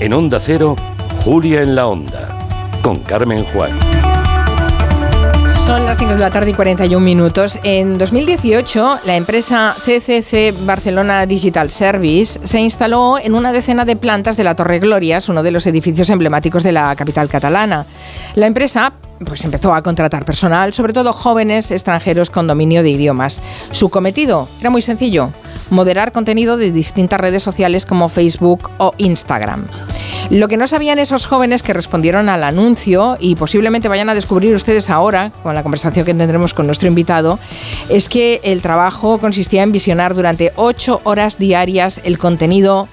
En Onda Cero, Julia en la Onda, con Carmen Juan. Son las 5 de la tarde y 41 minutos. En 2018, la empresa CCC Barcelona Digital Service se instaló en una decena de plantas de la Torre Glorias, uno de los edificios emblemáticos de la capital catalana. La empresa pues empezó a contratar personal, sobre todo jóvenes extranjeros con dominio de idiomas. Su cometido era muy sencillo, moderar contenido de distintas redes sociales como Facebook o Instagram. Lo que no sabían esos jóvenes que respondieron al anuncio y posiblemente vayan a descubrir ustedes ahora, con la conversación que tendremos con nuestro invitado, es que el trabajo consistía en visionar durante ocho horas diarias el contenido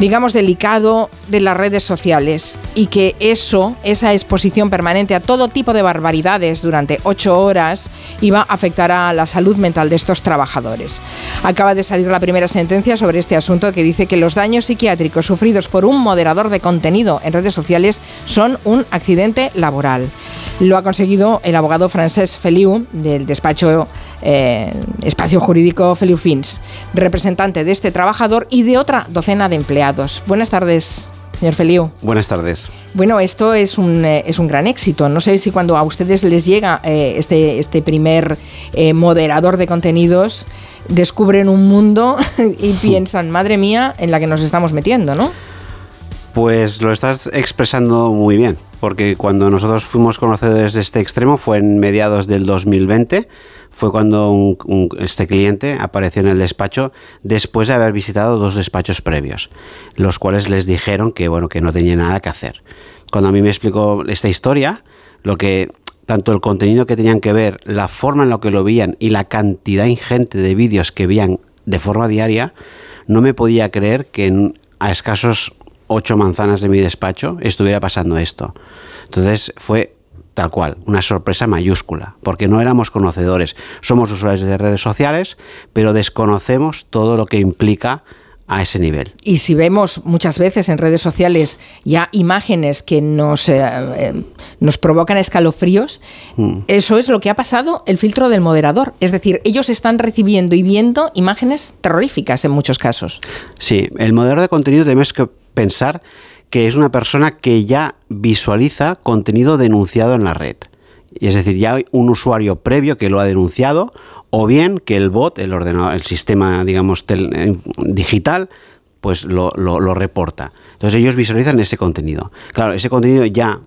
digamos, delicado de las redes sociales y que eso, esa exposición permanente a todo tipo de barbaridades durante ocho horas, iba a afectar a la salud mental de estos trabajadores. Acaba de salir la primera sentencia sobre este asunto que dice que los daños psiquiátricos sufridos por un moderador de contenido en redes sociales son un accidente laboral. Lo ha conseguido el abogado francés Feliu del despacho eh, Espacio Jurídico Feliu Fins, representante de este trabajador y de otra docena de empleados. Buenas tardes. Señor Feliu. Buenas tardes. Bueno, esto es un, eh, es un gran éxito. No sé si cuando a ustedes les llega eh, este, este primer moderador de contenidos, descubren un mundo y piensan, madre mía, en la que nos estamos metiendo, ¿no? Pues lo estás expresando muy bien, porque cuando nosotros fuimos conocedores de este extremo fue en mediados del 2020 fue cuando este cliente apareció en el despacho después de haber visitado dos despachos previos, los cuales les dijeron que bueno que no tenía nada que hacer. Cuando a mí me explicó esta historia, lo que tanto el contenido que tenían que ver, la forma en la que lo veían y la cantidad ingente de vídeos que veían de forma diaria, no me podía creer que a escasos ocho manzanas de mi despacho estuviera pasando esto. Entonces fue tal cual, una sorpresa mayúscula, porque no éramos conocedores. Somos usuarios de redes sociales, pero desconocemos todo lo que implica a ese nivel. Y si vemos muchas veces en redes sociales ya imágenes que nos, eh, eh, nos provocan escalofríos, mm. eso es lo que ha pasado el filtro del moderador. Es decir, ellos están recibiendo y viendo imágenes terroríficas en muchos casos. Sí, el moderador de contenido tenemos que pensar que es una persona que ya visualiza contenido denunciado en la red. Es decir, ya hay un usuario previo que lo ha denunciado, o bien que el bot, el ordenador, el sistema, digamos, digital, pues lo, reporta. Entonces ellos visualizan ese contenido. Claro, ese contenido ya,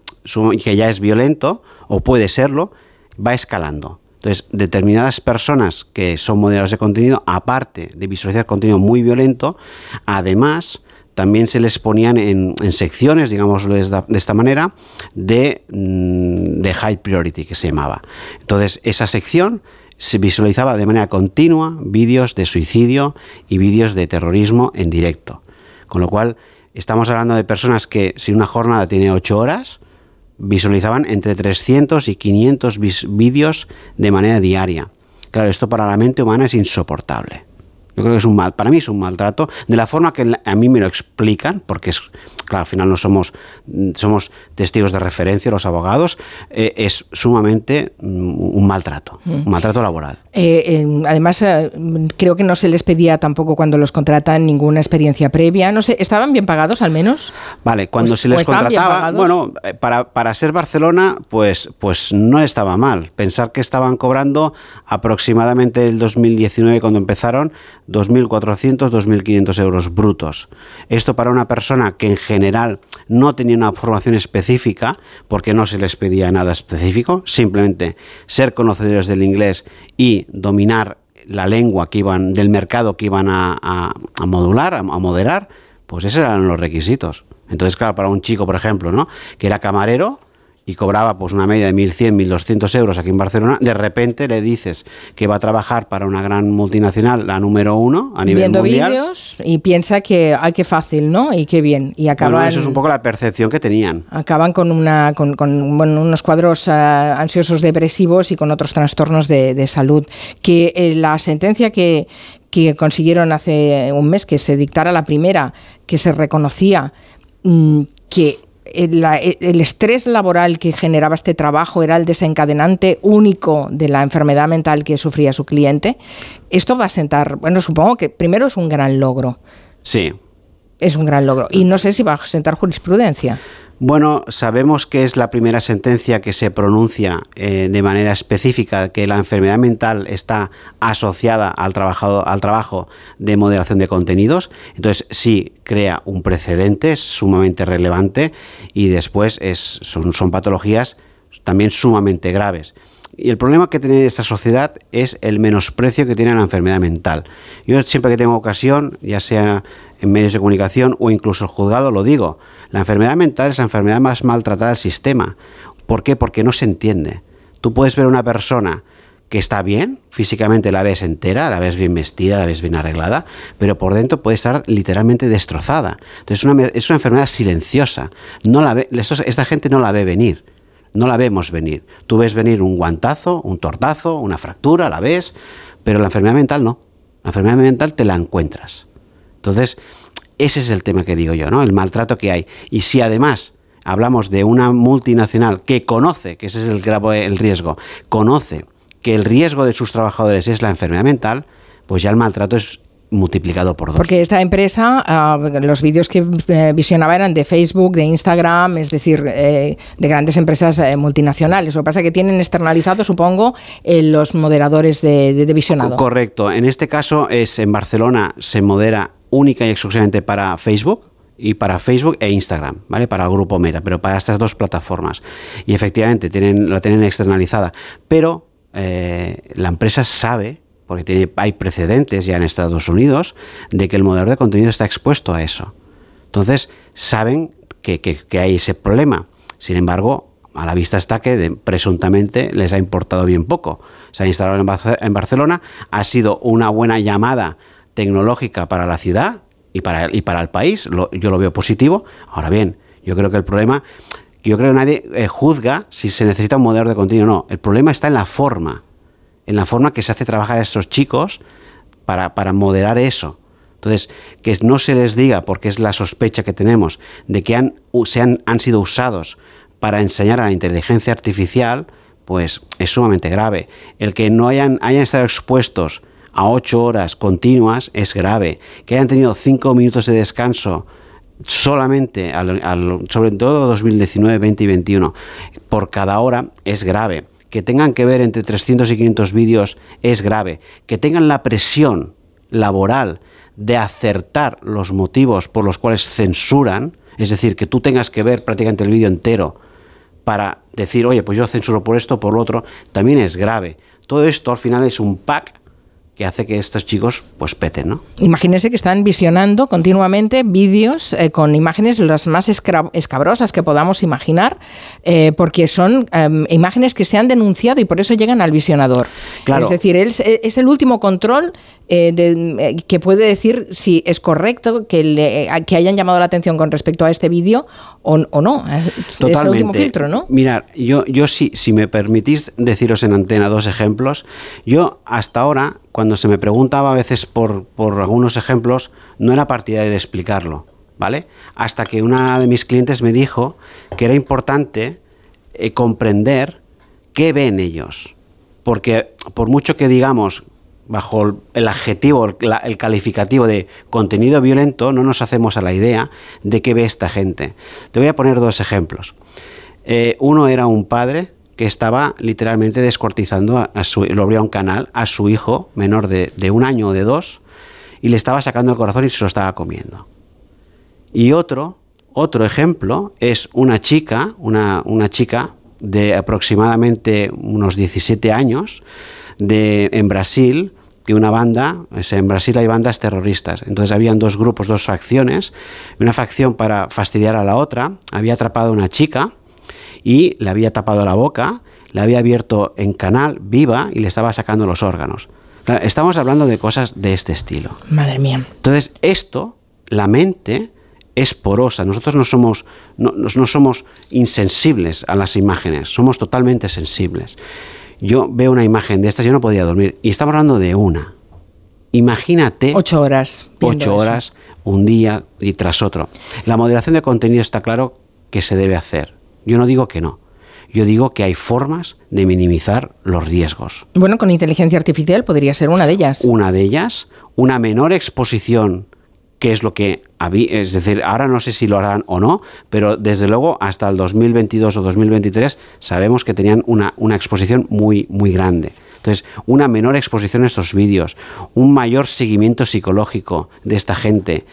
que ya es violento, o puede serlo, va escalando. Entonces, determinadas personas que son moderadores de contenido, aparte de visualizar contenido muy violento, además también se les ponían en, secciones, digamos de esta manera, de, mm, de high priority, que se llamaba. Entonces, esa sección se visualizaba de manera continua vídeos de suicidio y vídeos de terrorismo en directo. Con lo cual, estamos hablando de personas que, si una jornada tiene 8 horas, visualizaban entre 300 y 500 vídeos de manera diaria. Claro, esto para la mente humana es insoportable. Yo creo que es un mal, para mí es un maltrato, de la forma que a mí me lo explican, porque es, claro, al final no somos, somos testigos de referencia los abogados, eh, es sumamente mm, un maltrato, un maltrato laboral. Eh, además, eh, creo que no se les pedía tampoco cuando los contratan ninguna experiencia previa, no sé, ¿estaban bien pagados al menos? Vale, cuando pues, se les contrataba, bueno, para, para ser Barcelona, pues, pues no estaba mal. Pensar que estaban cobrando aproximadamente el 2019 cuando empezaron, 2.400, 2.500 euros brutos. Esto para una persona que en general no tenía una formación específica, porque no se les pedía nada específico, simplemente ser conocedores del inglés y dominar la lengua que iban, del mercado que iban a, a modular, a, moderar, pues esos eran los requisitos. Entonces, claro, para un chico, por ejemplo, ¿no? que era camarero, y cobraba pues una media de 1.100, 1.200 euros aquí en Barcelona, de repente le dices que va a trabajar para una gran multinacional, la número uno a nivel mundial. Viendo vídeos y piensa que, ay, qué fácil, ¿no? Y qué bien. Y acaban, eso es un poco la percepción que tenían. Acaban con, una, con, unos cuadros eh, ansiosos depresivos y con otros trastornos de, salud. Que eh, la sentencia que, que consiguieron hace un mes, que se dictara la primera, que se reconocía mm, que el, estrés laboral que generaba este trabajo era el desencadenante único de la enfermedad mental que sufría su cliente. Esto va a sentar, bueno, supongo que primero es un gran logro. Sí. es un gran logro. Y no sé si va a sentar jurisprudencia. Bueno, sabemos que es la primera sentencia que se pronuncia eh, de manera específica que la enfermedad mental está asociada al, al trabajo de moderación de contenidos. Entonces sí crea un precedente sumamente relevante y después es, son, son patologías también sumamente graves. Y el problema que tiene esta sociedad es el menosprecio que tiene la enfermedad mental. Yo siempre que tengo ocasión, ya sea en medios de comunicación o incluso el juzgado, lo digo, la enfermedad mental es la enfermedad más maltratada del sistema. ¿Por qué? Porque no se entiende. Tú puedes ver una persona que está bien, físicamente la ves entera, la ves bien vestida, la ves bien arreglada, pero por dentro puede estar literalmente destrozada. Entonces es una, es una enfermedad silenciosa. No la ve, esta gente no la ve venir no la vemos venir. Tú ves venir un guantazo, un tortazo, una fractura, la ves, pero la enfermedad mental no. La enfermedad mental te la encuentras. Entonces, ese es el tema que digo yo, ¿no? El maltrato que hay. Y si además hablamos de una multinacional que conoce, que ese es el grave el riesgo, conoce que el riesgo de sus trabajadores es la enfermedad mental, pues ya el maltrato es multiplicado por dos. Porque esta empresa, ah, los vídeos que eh, visionaba eran de Facebook, de Instagram, es decir, eh, de grandes empresas eh, multinacionales. Lo que pasa es que tienen externalizado, supongo, los moderadores de, de, visionado. Correcto. En este caso es en Barcelona se modera única y exclusivamente para Facebook, y para Facebook e Instagram, ¿vale? Para el grupo Meta, pero para estas dos plataformas. Y efectivamente tienen, la tienen externalizada. Pero la empresa sabe porque hay precedentes ya en Estados Unidos de que el moderador de contenido está expuesto a eso. Entonces, saben que, hay ese problema. Sin embargo, a la vista está que presuntamente les ha importado bien poco. Se ha instalado en, Barcelona, ha sido una buena llamada tecnológica para la ciudad y para, y para el país, yo lo veo positivo. Ahora bien, yo creo que el problema, yo creo que nadie eh, juzga si se necesita un moderador de contenido o no. El problema está en la forma en la forma que se hace trabajar a estos chicos para, para moderar eso. Entonces, que no se les diga, porque es la sospecha que tenemos, de que han, se han, han sido usados para enseñar a la inteligencia artificial, pues es sumamente grave. El que no hayan, hayan estado expuestos a ocho horas continuas es grave. Que hayan tenido cinco minutos de descanso solamente, sobre todo 2019, 20 y 21, por cada hora es grave que tengan que ver entre 300 y 500 vídeos es grave. Que tengan la presión laboral de acertar los motivos por los cuales censuran, es decir, que tú tengas que ver prácticamente el vídeo entero para decir, oye, pues yo censuro por esto, por lo otro, también es grave. Todo esto al final es un pack que hace que estos chicos pues peten, ¿no? Imagínense que están visionando continuamente vídeos eh, con imágenes las más escabrosas que podamos imaginar, eh, porque son em, imágenes que se han denunciado y por eso llegan al visionador. Es decir, es, es el último control eh, que puede decir si es correcto que, le, que hayan llamado la atención con respecto a este vídeo o, no. Es, el último filtro, ¿no? Mirar, yo, yo sí, si me permitís deciros en antena dos ejemplos, yo hasta ahora cuando se me preguntaba a veces por, algunos ejemplos, no era partidario de explicarlo, ¿vale? Hasta que una de mis clientes me dijo que era importante eh, comprender qué ven ellos. Porque por mucho que digamos bajo el adjetivo, el, calificativo de contenido violento, no nos hacemos a la idea de qué ve esta gente. Te voy a poner dos ejemplos. Eh, uno era un padre que estaba literalmente descuartizando, a, su, lo abría un canal, a su hijo menor de, un año o de dos, y le estaba sacando el corazón y se lo estaba comiendo. Y otro, otro ejemplo es una chica, una, una chica de aproximadamente unos 17 años, de, en Brasil, que una banda, en Brasil hay bandas terroristas, entonces habían dos grupos, dos facciones, una facción para fastidiar a la otra, había atrapado a una chica, y le había tapado la boca, le había abierto en canal viva y le estaba sacando los órganos. estamos hablando de cosas de este estilo. Madre mía. Entonces, esto, la mente es porosa. Nosotros no somos, no, no somos insensibles a las imágenes, somos totalmente sensibles. Yo veo una imagen de estas, yo no podía dormir. Y estamos hablando de una. Imagínate. Ocho horas. Ocho horas, un día y tras otro. La moderación de contenido está claro que se debe hacer. Yo no digo que no. Yo digo que hay formas de minimizar los riesgos. Bueno, con inteligencia artificial podría ser una de ellas. Una de ellas, una menor exposición qué es lo que había, es decir, ahora no sé si lo harán o no, pero desde luego hasta el 2022 o 2023 sabemos que tenían una, una exposición muy, muy grande. Entonces, una menor exposición a estos vídeos, un mayor seguimiento psicológico de esta gente,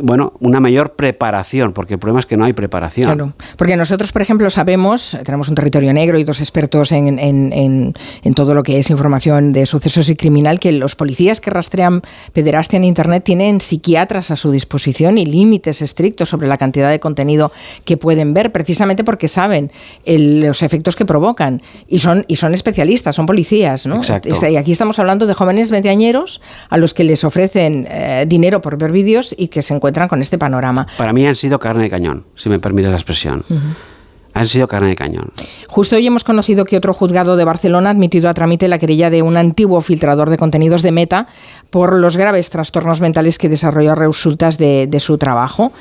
bueno, una mayor preparación, porque el problema es que no hay preparación. Claro, porque nosotros, por ejemplo, sabemos, tenemos un territorio negro y dos expertos en, todo lo que es información de sucesos y criminal, que los policías que rastrean pederastia en Internet tienen psiquiatras a su disposición y límites estrictos sobre la cantidad de contenido que pueden ver, precisamente porque saben los efectos que provocan y son, y son especialistas, son policías. ¿No? Exacto. Y aquí estamos hablando de jóvenes veinteañeros a los que les ofrecen eh, dinero por ver vídeos y que se encuentran con este panorama. Para mí han sido carne de cañón, si me permite la expresión. Han sido carne de cañón. Justo hoy hemos conocido que otro juzgado de Barcelona ha admitido a trámite la querella de un antiguo filtrador de contenidos de Meta por los graves trastornos mentales que desarrolló a resultas de, su trabajo.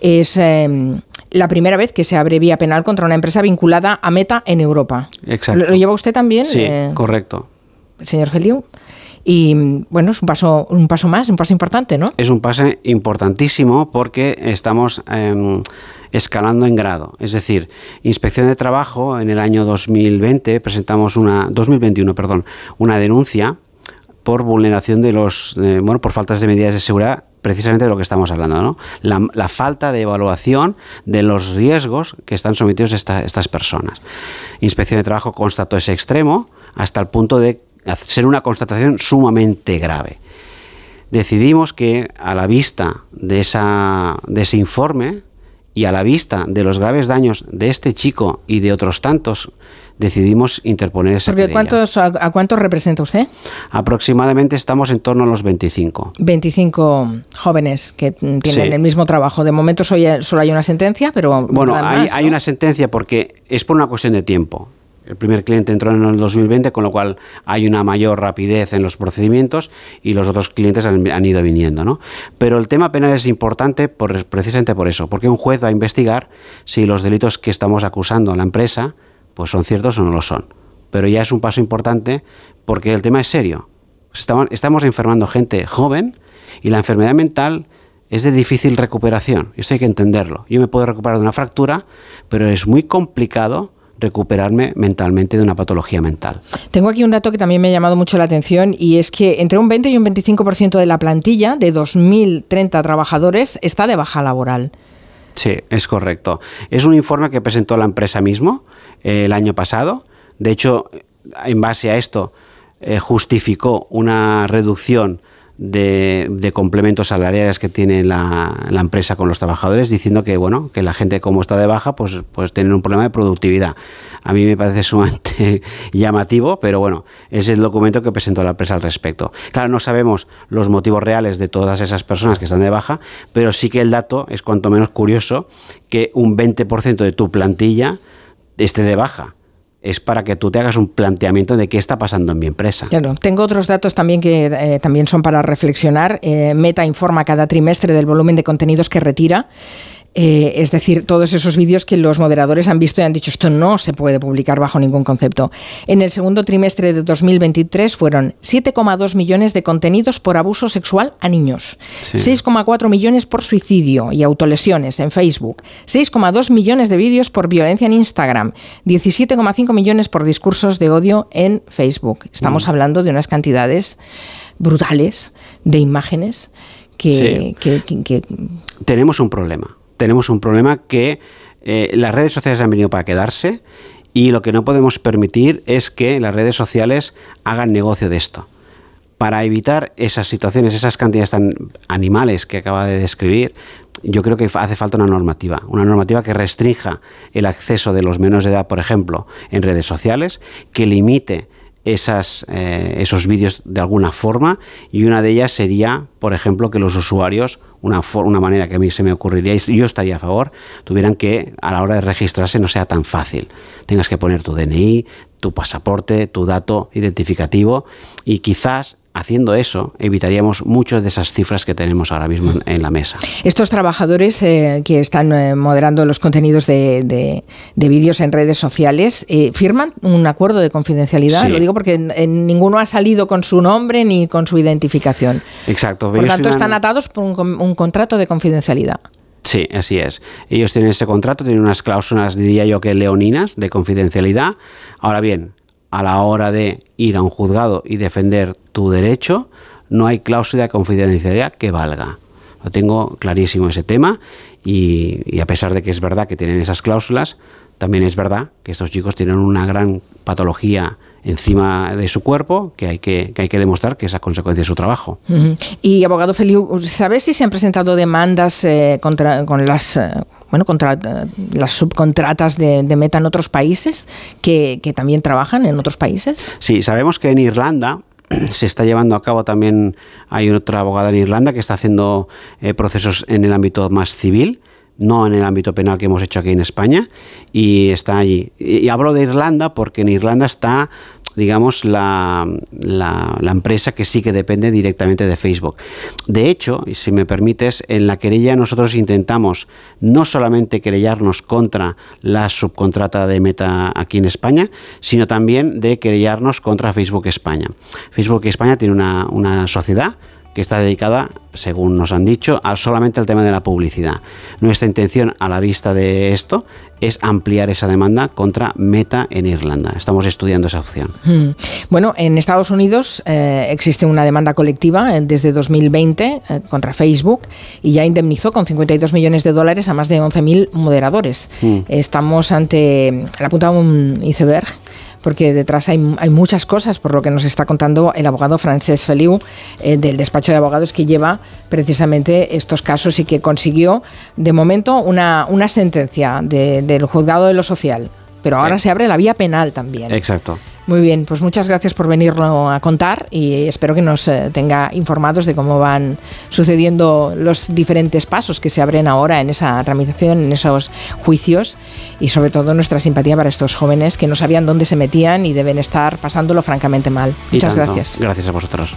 Es eh, la primera vez que se abre vía penal contra una empresa vinculada a Meta en Europa. Exacto. ¿Lo, lleva usted también? Sí, eh, correcto. Señor Feliu. Y bueno, es un paso, un paso más, un paso importante, ¿no? Es un paso importantísimo porque estamos em, escalando en grado. Es decir, Inspección de Trabajo en el año 2020 presentamos una 2021, perdón, una denuncia por vulneración de los, eh, bueno, por faltas de medidas de seguridad precisamente de lo que estamos hablando, ¿no? La, falta de evaluación de los riesgos que están sometidos estas personas. Inspección de Trabajo constató ese extremo hasta el punto de ser una constatación sumamente grave. Decidimos que a la vista de, esa, de ese informe y a la vista de los graves daños de este chico y de otros tantos, decidimos interponer esa Porque ¿cuántos, a, cuántos representa usted? Aproximadamente estamos en torno a los 25. 25 jóvenes que tienen el mismo trabajo. De momento solo hay una sentencia, pero... Bueno, hay, hay una sentencia porque es por una cuestión de tiempo. El primer cliente entró en el 2020, con lo cual hay una mayor rapidez en los procedimientos y los otros clientes han, ido viniendo. ¿no? Pero el tema penal es importante por, precisamente por eso, porque un juez va a investigar si los delitos que estamos acusando a la empresa pues son ciertos o no lo son. Pero ya es un paso importante porque el tema es serio. Estamos, estamos enfermando gente joven y la enfermedad mental es de difícil recuperación. Esto hay que entenderlo. Yo me puedo recuperar de una fractura, pero es muy complicado recuperarme mentalmente de una patología mental. Tengo aquí un dato que también me ha llamado mucho la atención y es que entre un 20 y un 25% de la plantilla de 2.030 trabajadores está de baja laboral. Sí, es correcto. Es un informe que presentó la empresa mismo el año pasado. De hecho, en base a esto, eh, justificó una reducción de, complementos salariales que tiene la, empresa con los trabajadores, diciendo que bueno, que la gente como está de baja, pues, pues tiene un problema de productividad. A mí me parece sumamente llamativo, pero bueno, es el documento que presentó la empresa al respecto. Claro, no sabemos los motivos reales de todas esas personas que están de baja, pero sí que el dato es cuanto menos curioso que un 20% de tu plantilla esté de baja es para que tú te hagas un planteamiento de qué está pasando en mi empresa. Claro, tengo otros datos también que eh, también son para reflexionar. Eh, Meta informa cada trimestre del volumen de contenidos que retira. Eh, es decir, todos esos vídeos que los moderadores han visto y han dicho esto no se puede publicar bajo ningún concepto. En el segundo trimestre de 2023 fueron 7,2 millones de contenidos por abuso sexual a niños, 6,4 millones por suicidio y autolesiones en Facebook, 6,2 millones de vídeos por violencia en Instagram, 17,5 millones por discursos de odio en Facebook. Estamos mm. hablando de unas cantidades brutales de imágenes que, que tenemos un problema tenemos un problema que eh, las redes sociales han venido para quedarse y lo que no podemos permitir es que las redes sociales hagan negocio de esto. Para evitar esas situaciones, esas cantidades tan animales que acaba de describir, yo creo que hace falta una normativa, una normativa que restrinja el acceso de los menores de edad, por ejemplo, en redes sociales, que limite esas, eh, esos vídeos de alguna forma y una de ellas sería, por ejemplo, que los usuarios, una, una manera que a mí se me ocurriría y yo estaría a favor, tuvieran que a la hora de registrarse no sea tan fácil. Tengas que poner tu DNI, tu pasaporte, tu dato identificativo y quizás haciendo eso, evitaríamos muchas de esas cifras que tenemos ahora mismo en, la mesa. Estos trabajadores eh, que están eh, moderando los contenidos de, vídeos en redes sociales, eh, ¿firman un acuerdo de confidencialidad? Lo digo porque ninguno ha salido con su nombre ni con su identificación. Exacto. Por tanto, están atados por un, contrato de confidencialidad. Sí, así es. Ellos tienen ese contrato, tienen unas cláusulas, diría yo que leoninas, de confidencialidad. Ahora bien, a la hora de ir a un juzgado y defender tu derecho, no hay cláusula de confidencialidad que valga. Lo tengo clarísimo ese tema y, a pesar de que es verdad que tienen esas cláusulas, también es verdad que estos chicos tienen una gran patología encima de su cuerpo que hay que, hay que demostrar que es a consecuencia de su trabajo. Y abogado Feliu, ¿sabes si se han presentado demandas eh, contra con las eh, bueno contra eh, las subcontratas de, Meta en otros países que, también trabajan en otros países? Sí, sabemos que en Irlanda se está llevando a cabo también, hay otra abogada en Irlanda que está haciendo eh, procesos en el ámbito más civil, no en el ámbito penal que hemos hecho aquí en España, y está allí. y hablo de Irlanda porque en Irlanda está digamos, la, la, empresa que sí que depende directamente de Facebook. De hecho, y si me permites, en la querella nosotros intentamos no solamente querellarnos contra la subcontrata de Meta aquí en España, sino también de querellarnos contra Facebook España. Facebook España tiene una, una sociedad que está dedicada, según nos han dicho, a solamente al tema de la publicidad. Nuestra intención a la vista de esto es ampliar esa demanda contra Meta en Irlanda. Estamos estudiando esa opción. Hmm. Bueno, en Estados Unidos eh, existe una demanda colectiva eh, desde 2020 eh, contra Facebook y ya indemnizó con 52 millones de dólares a más de 11.000 moderadores. Hmm. Estamos ante la punta de un iceberg porque detrás hay, muchas cosas, por lo que nos está contando el abogado Francesc Feliu eh, del despacho de abogados que lleva precisamente estos casos y que consiguió de momento una, una sentencia del juzgado de lo social. Pero ahora se abre la vía penal también. Exacto. Muy bien, pues muchas gracias por venirlo a contar y espero que nos eh, tenga informados de cómo van sucediendo los diferentes pasos que se abren ahora en esa tramitación, en esos juicios y sobre todo nuestra simpatía para estos jóvenes que no sabían dónde se metían y deben estar pasándolo francamente mal. Muchas gracias. Gracias a vosotros.